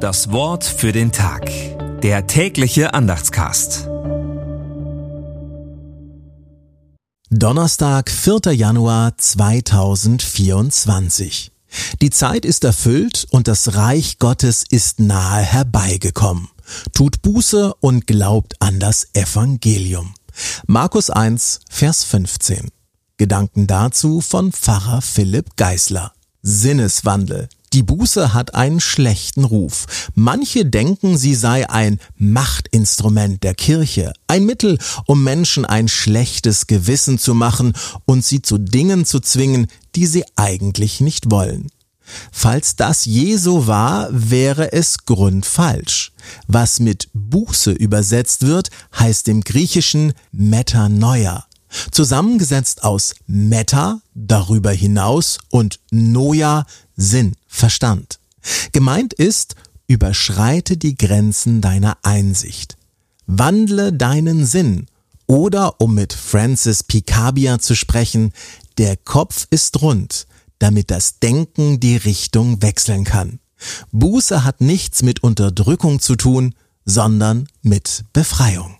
Das Wort für den Tag. Der tägliche Andachtscast. Donnerstag, 4. Januar 2024. Die Zeit ist erfüllt und das Reich Gottes ist nahe herbeigekommen. Tut Buße und glaubt an das Evangelium. Markus 1, Vers 15. Gedanken dazu von Pfarrer Philipp Geisler. Sinneswandel. Die Buße hat einen schlechten Ruf. Manche denken, sie sei ein Machtinstrument der Kirche, ein Mittel, um Menschen ein schlechtes Gewissen zu machen und sie zu Dingen zu zwingen, die sie eigentlich nicht wollen. Falls das je so war, wäre es grundfalsch. Was mit Buße übersetzt wird, heißt im Griechischen Metanoia. Zusammengesetzt aus Meta, darüber hinaus, und Noia, Sinn, Verstand. Gemeint ist, überschreite die Grenzen deiner Einsicht. Wandle deinen Sinn. Oder, um mit Francis Picabia zu sprechen, der Kopf ist rund, damit das Denken die Richtung wechseln kann. Buße hat nichts mit Unterdrückung zu tun, sondern mit Befreiung.